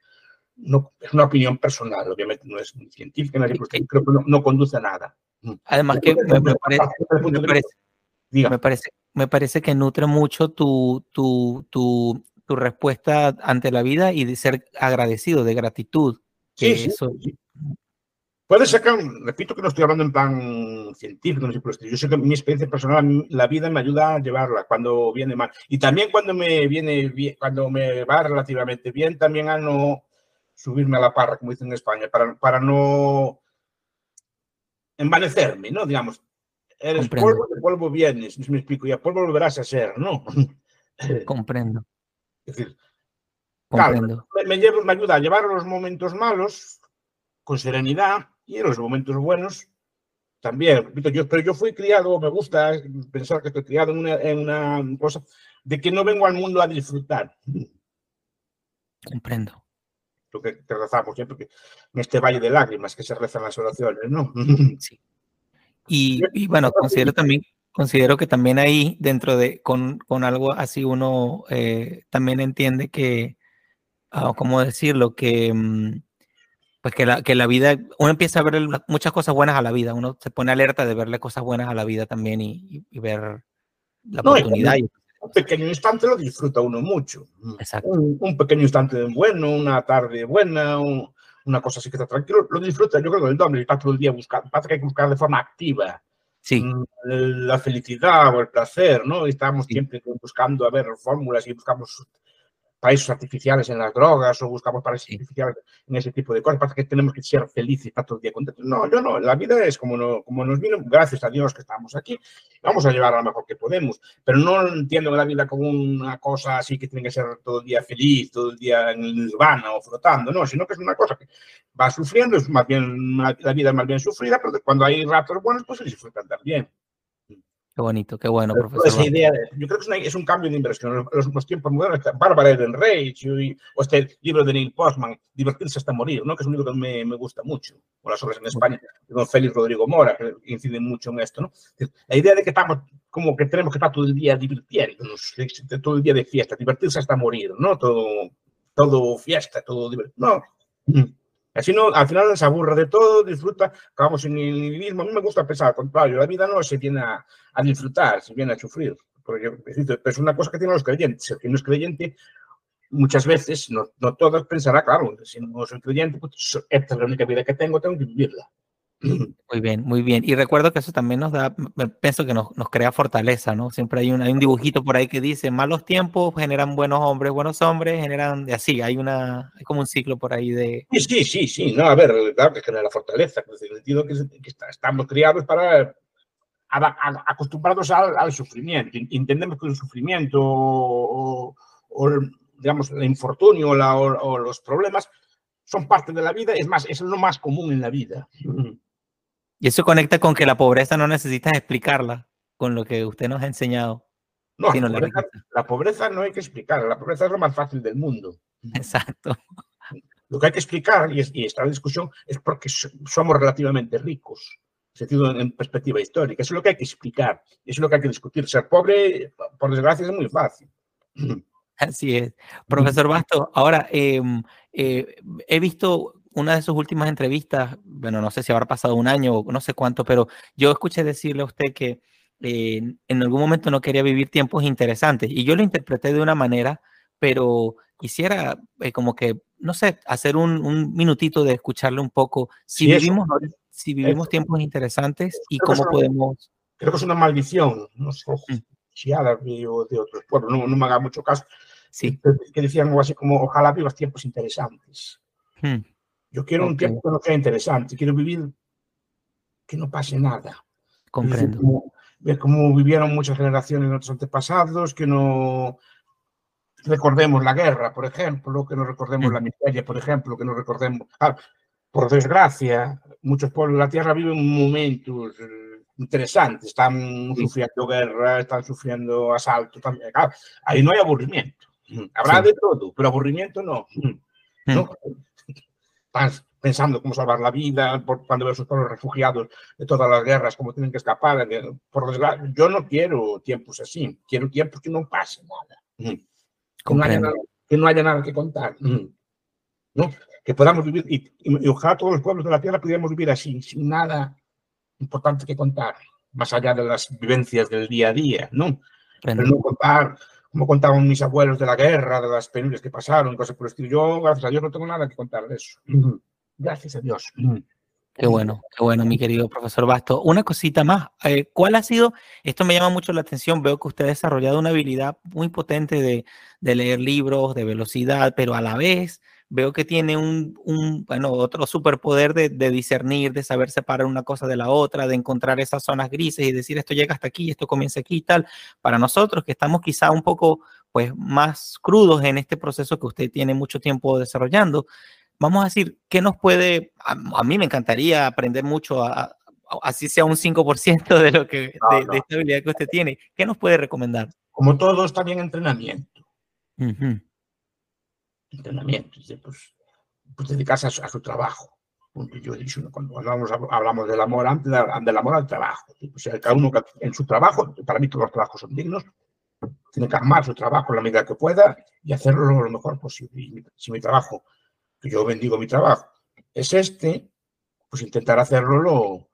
No, es una opinión personal, obviamente no es científica, no creo que no, conduce a nada. Además que me, parece, me parece, me parece que nutre mucho tu, tu, tu, tu, respuesta ante la vida y de ser agradecido, de gratitud. Sí, sí, eso... Puede sacar, repito que no estoy hablando en plan científico, no sé por Yo sé que mi experiencia personal, la vida me ayuda a llevarla cuando viene mal. Y también cuando me viene bien, cuando me va relativamente bien, también a no subirme a la parra, como dicen en España, para, para no envanecerme, ¿no? Digamos, Eres polvo, de polvo vienes, me explico, y a polvo volverás a ser, ¿no? Comprendo. Es decir, Comprendo. me, me, ayuda a llevar los momentos malos con serenidad y en los momentos buenos también. Yo, pero yo fui criado, me gusta pensar que estoy criado en una, en una cosa de que no vengo al mundo a disfrutar. Comprendo. Lo que te rezamos siempre, que en este valle de lágrimas que se rezan las oraciones, ¿no? Sí. Y, bueno, considero también, considero que también ahí, dentro de, con, con algo así, uno eh, también entiende que, uh, ¿cómo decirlo? Que, mm, pues que la, que la vida, uno empieza a ver muchas cosas buenas a la vida, uno se pone alerta de verle cosas buenas a la vida también y, ver la oportunidad. Un pequeño instante lo disfruta uno mucho. Exacto. Un, pequeño instante bueno, una tarde buena, una cosa así que está tranquilo, lo disfruta. Yo creo que el doble está todo el día buscando, pasa que hay que buscar de forma activa sí. Mm, la felicidad o el placer, ¿no? estamos siempre buscando a ver fórmulas y buscamos paraísos artificiales en las drogas o buscamos paraísos artificiales en ese tipo de cosas. Pasa que tenemos que ser felices y estar todo el día contentos. No, yo no. La vida es como, no, como nos vino, gracias a Dios que estamos aquí. Vamos a llevar lo mejor que podemos. Pero no entiendo la vida como una cosa así que tiene que ser todo el día feliz, todo el día en el nirvana o flotando. No, sino que es una cosa que va sufriendo. Es más bien, la vida es más bien sufrida, pero cuando hay ratos buenos, pues se disfrutan también. Qué bonito, qué bueno, profesor. Esa idea yo creo que es, un cambio de inversión. Los, los tiempos modernos, Bárbara Ehrenreich o este libro de Neil Postman, Divertirse hasta morir, ¿no? que es un libro que me, me gusta mucho, o las obras en España, con Félix Rodrigo Mora, que inciden mucho en esto. ¿no? La idea de que estamos como que tenemos que estar todo el día divirtiéndonos, todo el día de fiesta, divertirse hasta morir, ¿no? Todo, todo fiesta, todo divertido. No. Así no, al final se aburre de todo, disfruta, acabamos en el mismo. A mí me gusta pensar, al contrario, la vida no se viene a, disfrutar, se viene a sufrir. Porque es una cosa que tienen los creyentes. El que no es creyente, muchas veces, no, no todos pensará, claro, si no soy creyente, pues esta es la única vida que tengo, tengo que vivirla. Muy bien, muy bien. Y recuerdo que eso también nos da, pienso que nos, nos, crea fortaleza, ¿no? Siempre hay un, hay un dibujito por ahí que dice, malos tiempos generan buenos hombres, buenos hombres generan, y así, hay una, hay como un ciclo por ahí de... Sí, sí, sí, sí, no, a ver, claro que genera fortaleza, en el sentido que, estamos criados para acostumbrados al, al, sufrimiento. Entendemos que el sufrimiento o, digamos, el infortunio o, los problemas son parte de la vida, es más, es lo más común en la vida. Y eso conecta con que la pobreza no necesitas explicarla, con lo que usted nos ha enseñado. No, la, pobreza, no hay que explicarla, la pobreza es lo más fácil del mundo. Exacto. Lo que hay que explicar, y, es, y esta discusión, es porque somos relativamente ricos, sentido en perspectiva histórica. Eso es lo que hay que explicar, eso es lo que hay que discutir. Ser pobre, por desgracia, es muy fácil. Así es. Profesor Basto, ahora em, eh, he visto una de sus últimas entrevistas, bueno, no sé si habrá pasado un año o no sé cuánto, pero yo escuché decirle a usted que eh, en algún momento no quería vivir tiempos interesantes y yo lo interpreté de una manera, pero quisiera eh, como que, no sé, hacer un, minutito de escucharle un poco si vivimos, si vivimos tiempos interesantes y cómo podemos... Creo que es una maldición, no sé mm. si árabe o de otros pueblos, no, me haga mucho caso, sí. que decían algo así como, ojalá vivas tiempos interesantes. Hmm. Yo quiero un tiempo que no sea interesante, quiero vivir que no pase nada. Comprendo. Ver cómo, vivieron muchas generaciones de nuestros antepasados, que no recordemos la guerra, por ejemplo, que no recordemos la miseria, por ejemplo, que no recordemos... Ah, por desgracia, muchos pueblos de la Tierra viven momentos interesante. Están sufriendo guerra, están sufriendo asalto. También. ahí no hay aburrimiento. Habrá de todo, pero aburrimiento no. ¿no? Estás pensando cómo salvar la vida, por, cuando ves a los refugiados de todas las guerras, cómo tienen que escapar. Por yo no quiero tiempos así, quiero tiempos que no pase nada. Que no, haya nada que no haya nada que contar. ¿no? Que podamos vivir, y, y, ojalá todos los pueblos de la tierra pudiéramos vivir así, sin nada importante que contar, más allá de las vivencias del día a día, ¿no? Pero no contar como contaban mis abuelos de la guerra, de las penurias que pasaron, cosas por el estilo. Yo, gracias a Dios, no tengo nada que contar de eso. Gracias a Dios. Qué bueno, qué bueno, mi querido profesor Basto. Una cosita más, eh, ¿cuál ha sido? Esto me llama mucho la atención, veo que usted ha desarrollado una habilidad muy potente de, de leer libros, de velocidad, pero a la vez veo que tiene un, un bueno, otro superpoder de, de, discernir, de saber separar una cosa de la otra, de encontrar esas zonas grises y decir esto llega hasta aquí, esto comienza aquí y tal. Para nosotros que estamos quizá un poco pues más crudos en este proceso que usted tiene mucho tiempo desarrollando, vamos a decir, ¿qué nos puede, a, a mí me encantaría aprender mucho a, así sea un 5% de lo que no, de, no. de, esta habilidad que usted tiene. ¿Qué nos puede recomendar? Como todo está bien entrenamiento. Uh -huh entrenamiento, pues, pues dedicarse a su, a su trabajo. Yo he dicho, cuando hablamos, hablamos del amor, antes del amor al trabajo. O sea, cada uno en su trabajo, para mí todos los trabajos son dignos, tiene que amar su trabajo en la medida que pueda y hacerlo lo mejor posible. Y si mi trabajo, que yo bendigo mi trabajo, es este, pues intentar hacerlo lo,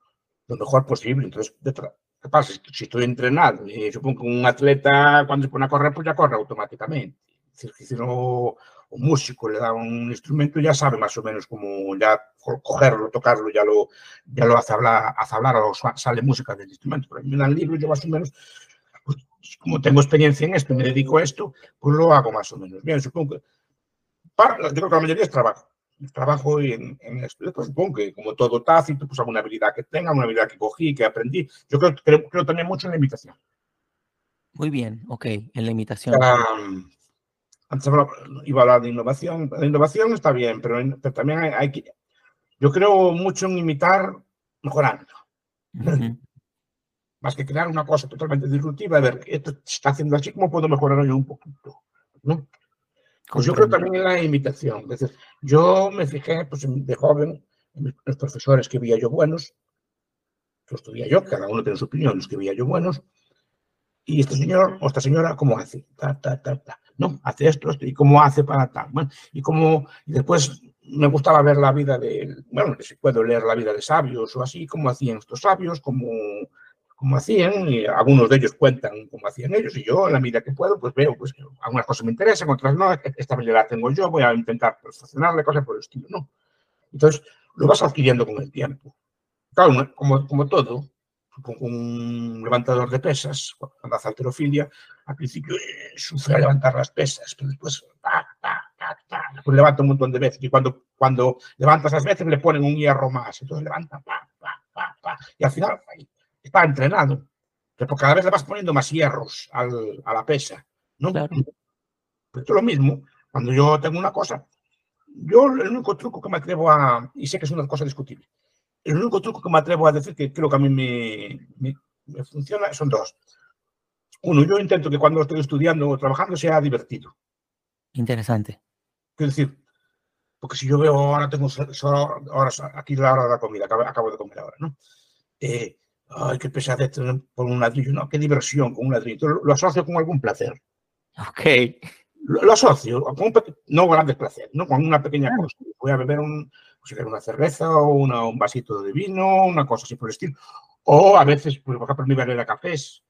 lo mejor posible. Entonces, ¿qué pasa? Si estoy entrenado, supongo que un atleta cuando se pone a correr, pues ya corre automáticamente. Es decir, si no, un músico le da un instrumento, ya sabe más o menos cómo ya cogerlo, tocarlo, ya lo, ya lo hace hablar, hace hablar o sale música del instrumento. Pero me dan libros, yo más o menos, pues, como tengo experiencia en esto, me dedico a esto, pues lo hago más o menos. Bien, supongo que, para, yo creo que la mayoría es trabajo. Trabajo en, en esto, pues supongo que como todo tácito, pues alguna habilidad que tenga, una habilidad que cogí, que aprendí. Yo creo, creo, creo también mucho en la imitación. Muy bien, ok, en la imitación. Antes iba a hablar de innovación. La innovación está bien, pero, pero también hay, hay, que... Yo creo mucho en imitar mejorando. Uh -huh. Más que crear una cosa totalmente disruptiva, a ver, esto se está haciendo así, ¿cómo puedo mejorar yo un poquito? ¿no? Pues yo creo también en la imitación. Es decir, yo me fijé pues, de joven en los profesores que veía yo buenos, que los veía yo, cada uno tiene su opinión, los que veía yo buenos, y este señor o esta señora, ¿cómo hace? Ta, ta, ta. No, hace esto, esto, y cómo hace para tal. Bueno, y cómo, y después me gustaba ver la vida de, bueno, si puedo leer la vida de sabios o así, cómo hacían estos sabios, cómo, cómo hacían, y algunos de ellos cuentan cómo hacían ellos, y yo, en la medida que puedo, pues veo, pues algunas cosas me interesan, otras no, esta habilidad tengo yo, voy a intentar perfeccionarle, cosas por el estilo, ¿no? Entonces, lo vas adquiriendo con el tiempo. Claro, como, como todo, un levantador de pesas, cuando hace alterofilia, al principio eh, sufre a levantar las pesas, pero después ta, ta, ta, pues levanta un montón de veces. Y cuando, cuando levanta esas veces le ponen un hierro más. Entonces levanta, pa, pa, pa, pa, y al final está entrenado. Pero cada vez le vas poniendo más hierros al, a la pesa. ¿no? Claro. Pero esto es lo mismo. Cuando yo tengo una cosa, yo el único truco que me atrevo a, y sé que es una cosa discutible, el único truco que me atrevo a decir que creo que a mí me, me, me funciona son dos. Uno, yo intento que cuando estoy estudiando o trabajando sea divertido. Interesante. Quiero decir, porque si yo veo ahora tengo solo horas, aquí la hora de la comida, acabo, acabo de comer ahora, ¿no? Eh, ay, qué pesadez por un ladrillo, no, qué diversión con un ladrillo. Lo, lo asocio con algún placer. Ok. Lo, lo asocio, con un, no grandes placer, ¿no? Con una pequeña cosa. Voy a beber un, pues, una cerveza o una, un vasito de vino, una cosa así por el estilo. O a veces, pues, por ejemplo, me iba a cafés.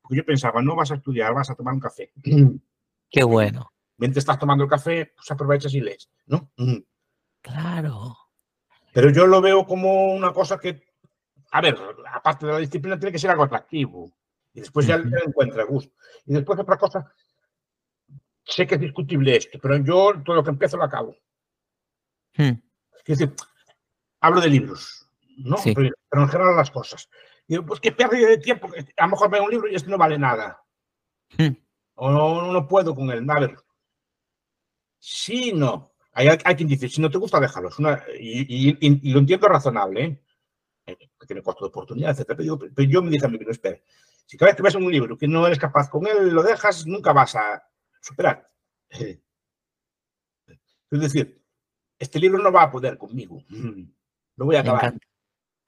Porque yo pensaba, no vas a estudiar, vas a tomar un café. Qué bueno. Mientras estás tomando el café, pues aprovechas y lees, ¿no? Claro. Pero yo lo veo como una cosa que, a ver, aparte de la disciplina, tiene que ser algo atractivo. Y después ya, uh -huh. encuentra gusto. Y después otra cosa, sé que es discutible esto, pero yo todo lo que empiezo lo acabo. Hmm. Es decir, hablo de libros, ¿no? Sí. Pero, pero, en general las cosas. Y digo, pues qué pérdida de tiempo. A lo mejor veo un libro y este no vale nada. Hmm. O no, no, puedo con él. A ver. Sí, no. Hay, hay quien dice, si no te gusta, déjalo. Una, y, y, y, lo entiendo razonable, ¿eh? que tiene costo de oportunidad, etc. Pero, pero, yo me dije a mí, pero espera, si cada vez que ves un libro que no eres capaz con él, lo dejas, nunca vas a superar. Es decir, este libro no va a poder conmigo. Lo voy a acabar.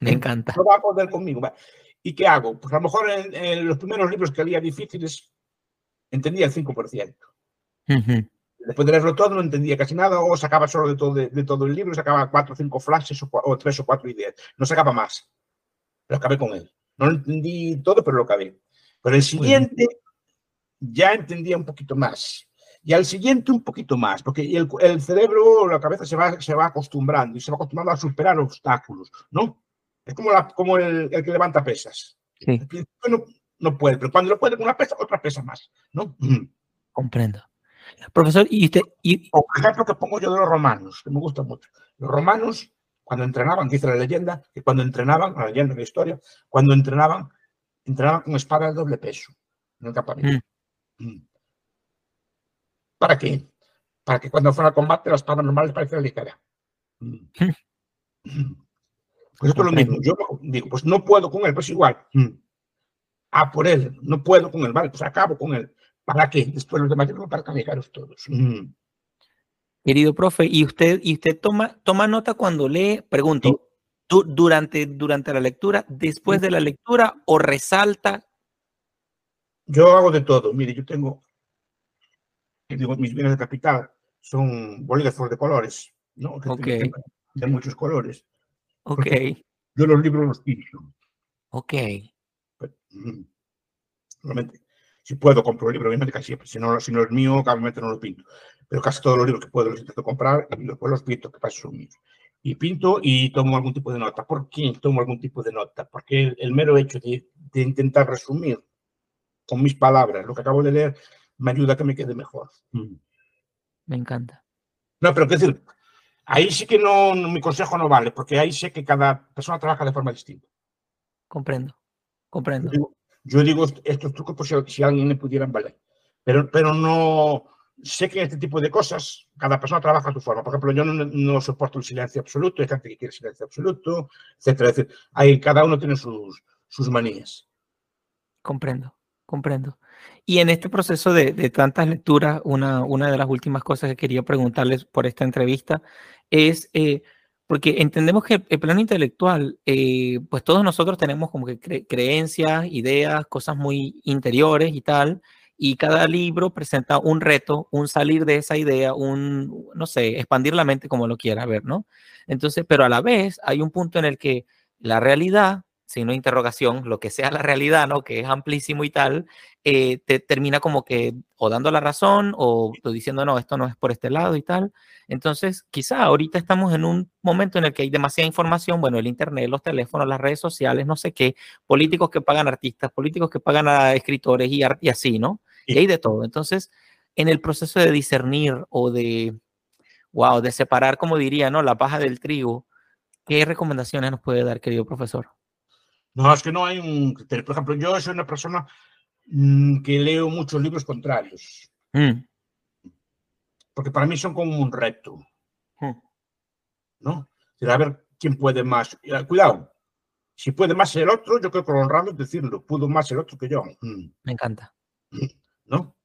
Me encanta. No va a poder conmigo. ¿Y qué hago? Pues a lo mejor en, los primeros libros que leía difíciles entendía el 5%. Después de leerlo todo no entendía casi nada o sacaba solo de todo, de, todo el libro, sacaba cuatro o cinco flashes o, tres o cuatro ideas. No sacaba más. Pero acabé con él. No lo entendí todo, pero lo acabé. Pero el siguiente ya entendía un poquito más. Y al siguiente un poquito más, porque el, el cerebro, la cabeza se va, se va acostumbrando y se va acostumbrando a superar obstáculos, ¿no? Es como, la, como el, el, que levanta pesas. Sí. No, no, puede, pero cuando lo puede con una pesa, otra pesa más, ¿no? Comprendo. Profesor, y usted... Y... O ejemplo que pongo yo de los romanos, que me gusta mucho. Los romanos, cuando entrenaban, dice la leyenda, que cuando entrenaban, la leyenda de la historia, cuando entrenaban, entrenaban con espada de doble peso en el campamento. Mm. mm. ¿Para qué? Para que cuando fuera al combate la espada normal les pareciera ligera. Pues esto es lo mismo. Yo digo, pues no puedo con él, pues igual. Ah, por él, no puedo con él, vale, pues acabo con él. ¿Para qué? Después los demás, para castigaros todos. Mm. Querido profe, ¿y usted, y usted toma, toma nota cuando lee? Pregunto, ¿tú, durante, durante la lectura, después de la lectura o resalta? Yo hago de todo. Mire, yo tengo, digo, mis bienes de capital son bolígrafos de colores, ¿no? okay. de muchos colores. Ok. Yo los libros los pinto. Ok. Realmente, si puedo, compro el libro, obviamente casi siempre. Si no, si no es mío, obviamente no lo pinto. Pero casi todos los libros que puedo los intento comprar y después los pinto, que paso son míos. Y pinto y tomo algún tipo de nota. ¿Por qué tomo algún tipo de nota? Porque el, mero hecho de, de, intentar resumir con mis palabras lo que acabo de leer me ayuda a que me quede mejor. Me encanta. No, pero qué decir, Ahí sí que no, mi consejo no vale, porque ahí sé que cada persona trabaja de forma distinta. Comprendo, comprendo. Yo digo, estos trucos por si, alguien me pudieran valer, pero, pero no, sé que en este tipo de cosas cada persona trabaja a su forma. Por ejemplo, yo no, soporto el silencio absoluto, hay gente que quiere silencio absoluto, etcétera. Es decir, cada uno tiene sus, sus manías. Comprendo, comprendo. Y en este proceso de, tantas lecturas, una, una de las últimas cosas que quería preguntarles por esta entrevista es, eh, porque entendemos que el plano intelectual, eh, pues todos nosotros tenemos como que creencias, ideas, cosas muy interiores y tal, y cada libro presenta un reto, un salir de esa idea, un, no sé, expandir la mente como lo quiera ver, ¿no? Entonces, pero a la vez hay un punto en el que la realidad sino interrogación, lo que sea la realidad, ¿no? Que es amplísimo y tal, eh, te termina como que o dando la razón o diciendo, no, esto no es por este lado y tal. Entonces, quizá ahorita estamos en un momento en el que hay demasiada información, bueno, el Internet, los teléfonos, las redes sociales, no sé qué, políticos que pagan artistas, políticos que pagan a escritores y, y así, ¿no? Y hay de todo. Entonces, en el proceso de discernir o de, wow, de separar, como diría, ¿no? La paja del trigo, ¿qué recomendaciones nos puede dar, querido profesor? No, es que no hay un criterio. Por ejemplo, yo soy una persona mm, que leo muchos libros contrarios. Mm. Porque para mí son como un reto. Mm. ¿No? A ver quién puede más. Cuidado, si puede más el otro, yo creo que lo honrado es decirlo, pudo más el otro que yo. Me encanta. ¿No?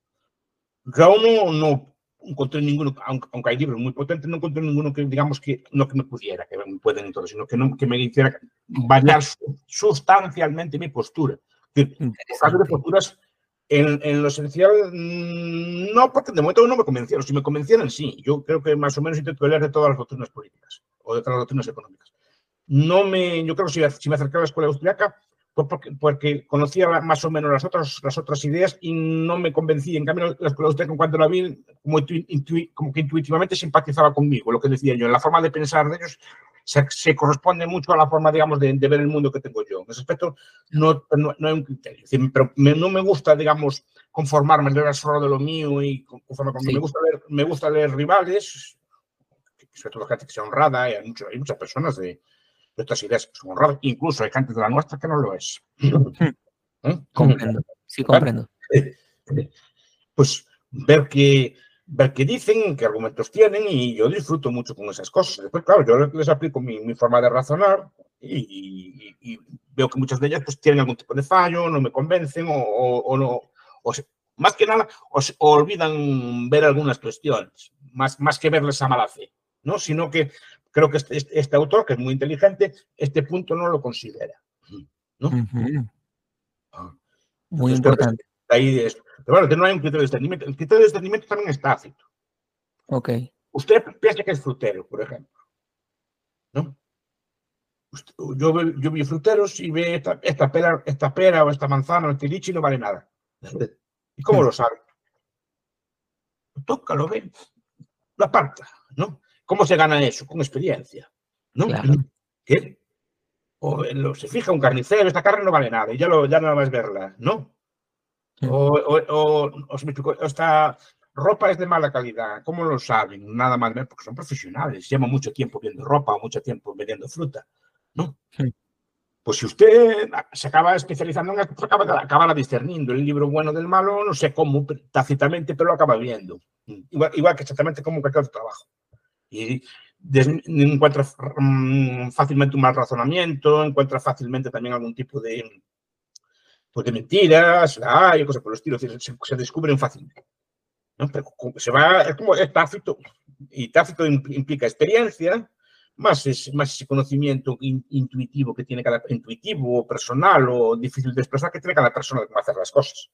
Yo no, no encontré ninguno, aunque, hay libros muy potentes, no encontré ninguno que, digamos, que no que me pudiera, que me pueden todo, sino que, no, que me hiciera bañar sustancialmente mi postura. Caso de posturas, en, en, lo esencial, mm, no, porque de momento no me convencieron. Si me convencieran, sí. Yo creo que más o menos intento leer de todas las doctrinas políticas o de todas las doctrinas económicas. No me, yo creo que si, si me acercaba a la escuela austriaca, porque, porque, conocía más o menos las otras, las otras ideas y no me convencía. En cambio, la escuela en cuanto la vi, como, como, que intuitivamente simpatizaba conmigo, lo que decía yo. La forma de pensar de ellos se, se corresponde mucho a la forma, digamos, de, de, ver el mundo que tengo yo. En ese aspecto no, no, no hay un criterio. Pero me, no me gusta, digamos, conformarme, leer solo de lo mío y conforme sí. me, gusta leer, me gusta leer rivales, sobre todo gente que sea honrada, hay, mucho, hay muchas personas de estas ideas son honradas, incluso hay gente de la nuestra que no lo es. ¿Eh? Comprendo, sí comprendo. Pues ver que ver qué dicen, qué argumentos tienen y yo disfruto mucho con esas cosas. Después, claro, yo les aplico mi, mi forma de razonar y, veo que muchas de ellas pues tienen algún tipo de fallo, no me convencen o, no, o más que nada o, olvidan ver algunas cuestiones, más, más que verles a mala fe, ¿no? Sino que creo que este, este, este autor, que es muy inteligente, este punto no lo considera, ¿no? Ah. Muy importante. Ahí es, pero bueno, no hay un criterio de discernimiento. El criterio de discernimiento también es tácito. Ok. Usted piensa que es frutero, por ejemplo. ¿No? yo, yo vi fruteros y ve esta, esta, pera, esta pera o esta manzana o este lichi y no vale nada. ¿Y cómo lo sabe? Lo toca, lo ve, lo aparta, ¿no? ¿Cómo se gana eso? Con experiencia, ¿no? ¿Qué? O se fija un carnicero, esta carne no vale nada y ya, lo, ya no más verla, ¿no? O, o, o, esta ropa es de mala calidad, ¿cómo lo saben? Nada más, porque son profesionales, llevan mucho tiempo viendo ropa o mucho tiempo vendiendo fruta. ¿no? Pues si usted se acaba especializando en esto, acaba, acaba discerniendo el libro bueno del malo, no sé cómo, tácitamente, pero lo acaba viendo. Igual, igual que exactamente como cualquier otro trabajo. Y encuentra mm, fácilmente un mal razonamiento, encuentra fácilmente también algún tipo de, pues de mentiras, hay cosas por el estilo, se, se descubren fácilmente. ¿no? Pero se va, es como es tácito, y tácito implica experiencia, más, es, más ese conocimiento intuitivo que tiene cada intuitivo, personal o difícil de expresar que tiene cada persona de cómo hacer las cosas.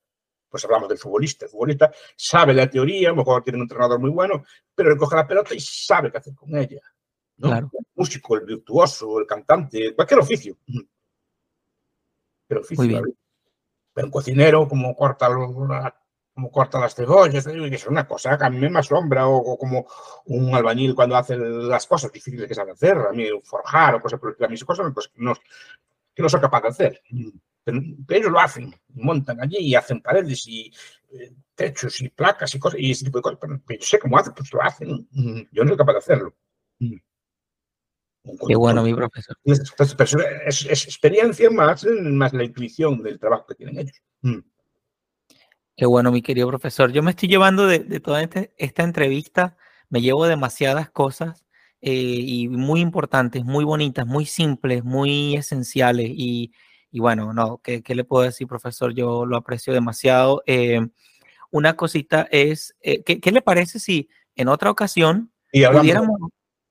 Pues hablamos del futbolista. El futbolista sabe la teoría, a lo mejor tiene un entrenador muy bueno, pero él coge la pelota y sabe qué hacer con ella. ¿no? El músico, el virtuoso, el cantante, cualquier oficio. Pero oficio. Pero un cocinero, como corta como corta las cebollas, es una cosa que a mí me asombra, o, como un albañil cuando hace las cosas difíciles que sabe hacer, a mí forjar o cosas el a mí cosas pues, no, que no soy capaz de hacer. Pero, ellos lo hacen, montan allí y hacen paredes y eh, techos y placas y cosas, y ese tipo de cosas, pero, yo sé cómo hacen, pues lo hacen, yo no soy capaz de hacerlo. Qué bueno, mi profesor. Es, es, experiencia más, más la intuición del trabajo que tienen ellos. Qué bueno, mi querido profesor. Yo me estoy llevando de, toda este, esta entrevista, me llevo demasiadas cosas eh, y muy importantes, muy bonitas, muy simples, muy esenciales. Y, bueno, no, ¿qué, le puedo decir, profesor? Yo lo aprecio demasiado. Eh, una cosita es, eh, ¿qué, le parece si en otra ocasión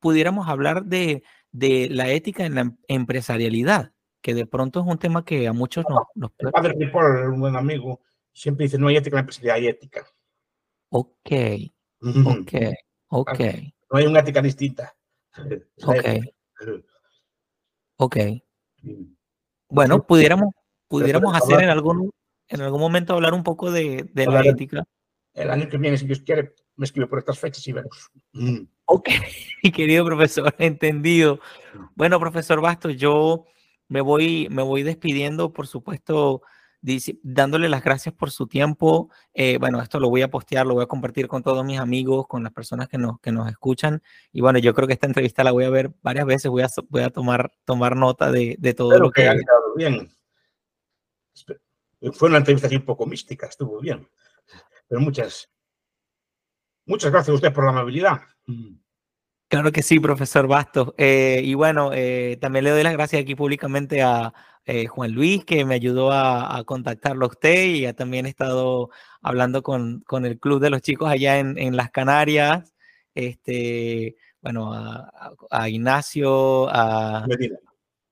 pudiéramos, hablar de, la ética en la empresarialidad? Que de pronto es un tema que a muchos nos... nos... padre un buen amigo, siempre dice, no hay ética en la empresa, hay ética. Ok, ok, ok. No hay una ética distinta. Ok. Ok. Bueno, pudiéramos, pudiéramos hacer en algún, en algún momento hablar un poco de, de la ética. El año que viene, si Dios quiere, me escribe por estas fechas y vemos. Ok, querido profesor, entendido. Bueno, profesor Bastos, yo me voy, me voy despidiendo, por supuesto, dándole las gracias por su tiempo. Eh, bueno, esto lo voy a postear, lo voy a compartir con todos mis amigos, con las personas que nos, que nos escuchan. Y bueno, yo creo que esta entrevista la voy a ver varias veces, voy a, voy a tomar, tomar nota de, de todo lo que... que ha quedado bien. Fue una entrevista un poco mística, estuvo bien. Pero muchas, muchas gracias a usted por la amabilidad. Claro que sí, profesor Bastos. Eh, y bueno, eh, también le doy las gracias aquí públicamente a, eh, Juan Luis, que me ayudó a, contactarlo a usted y ya también he estado hablando con, con el club de los chicos allá en, en las Canarias. Este, bueno, a, Ignacio, a,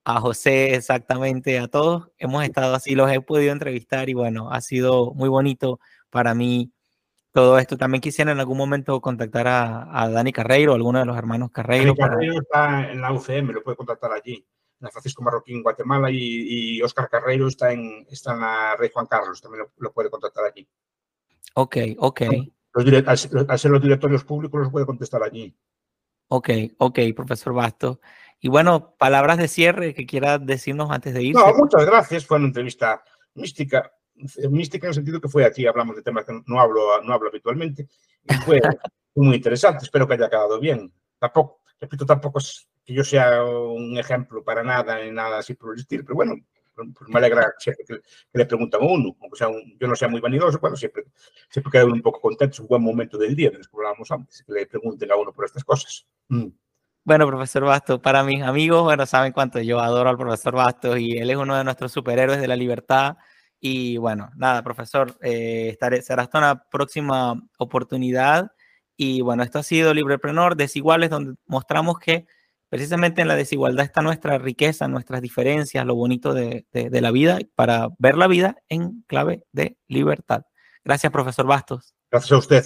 a José, exactamente, a todos. Hemos estado así, los he podido entrevistar y bueno, ha sido muy bonito para mí todo esto. También quisiera en algún momento contactar a, a Dani Carreiro, alguno de los hermanos Carreiro. Dani Carreiro está en la UCM, lo puede contactar allí la Francisco Marroquín Guatemala y, Oscar Carreiro está en, está en la Rey Juan Carlos, también lo, puede contactar allí. Ok, ok. al, ser los directorios públicos los puede contestar allí. Ok, ok, profesor Basto. Y bueno, palabras de cierre que quiera decirnos antes de irse. No, muchas gracias. Fue una entrevista mística, mística en el sentido que fue aquí, hablamos de temas que no hablo, no hablo habitualmente. Y fue muy interesante. Espero que haya quedado bien. Tampoco, repito, tampoco es que yo sea un ejemplo para nada, ni nada así por el estilo, pero bueno, pues me alegra siempre que, le preguntan a uno, aunque sea yo no sea muy vanidoso, bueno, siempre, siempre queda un poco contento, es un buen momento del día, que hablábamos antes, que le pregunten a uno por estas cosas. Mm. Bueno, profesor Bastos, para mis amigos, bueno, saben cuánto yo adoro al profesor Bastos y él es uno de nuestros superhéroes de la libertad. Y bueno, nada, profesor, eh, estaré, será hasta una próxima oportunidad. Y bueno, esto ha sido Libreprenor Desiguales, donde mostramos que precisamente en la desigualdad está nuestra riqueza, nuestras diferencias, lo bonito de, de la vida, para ver la vida en clave de libertad. Gracias, profesor Bastos. Gracias a usted.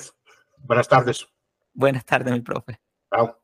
Buenas tardes. Buenas tardes, mi profe. Chao.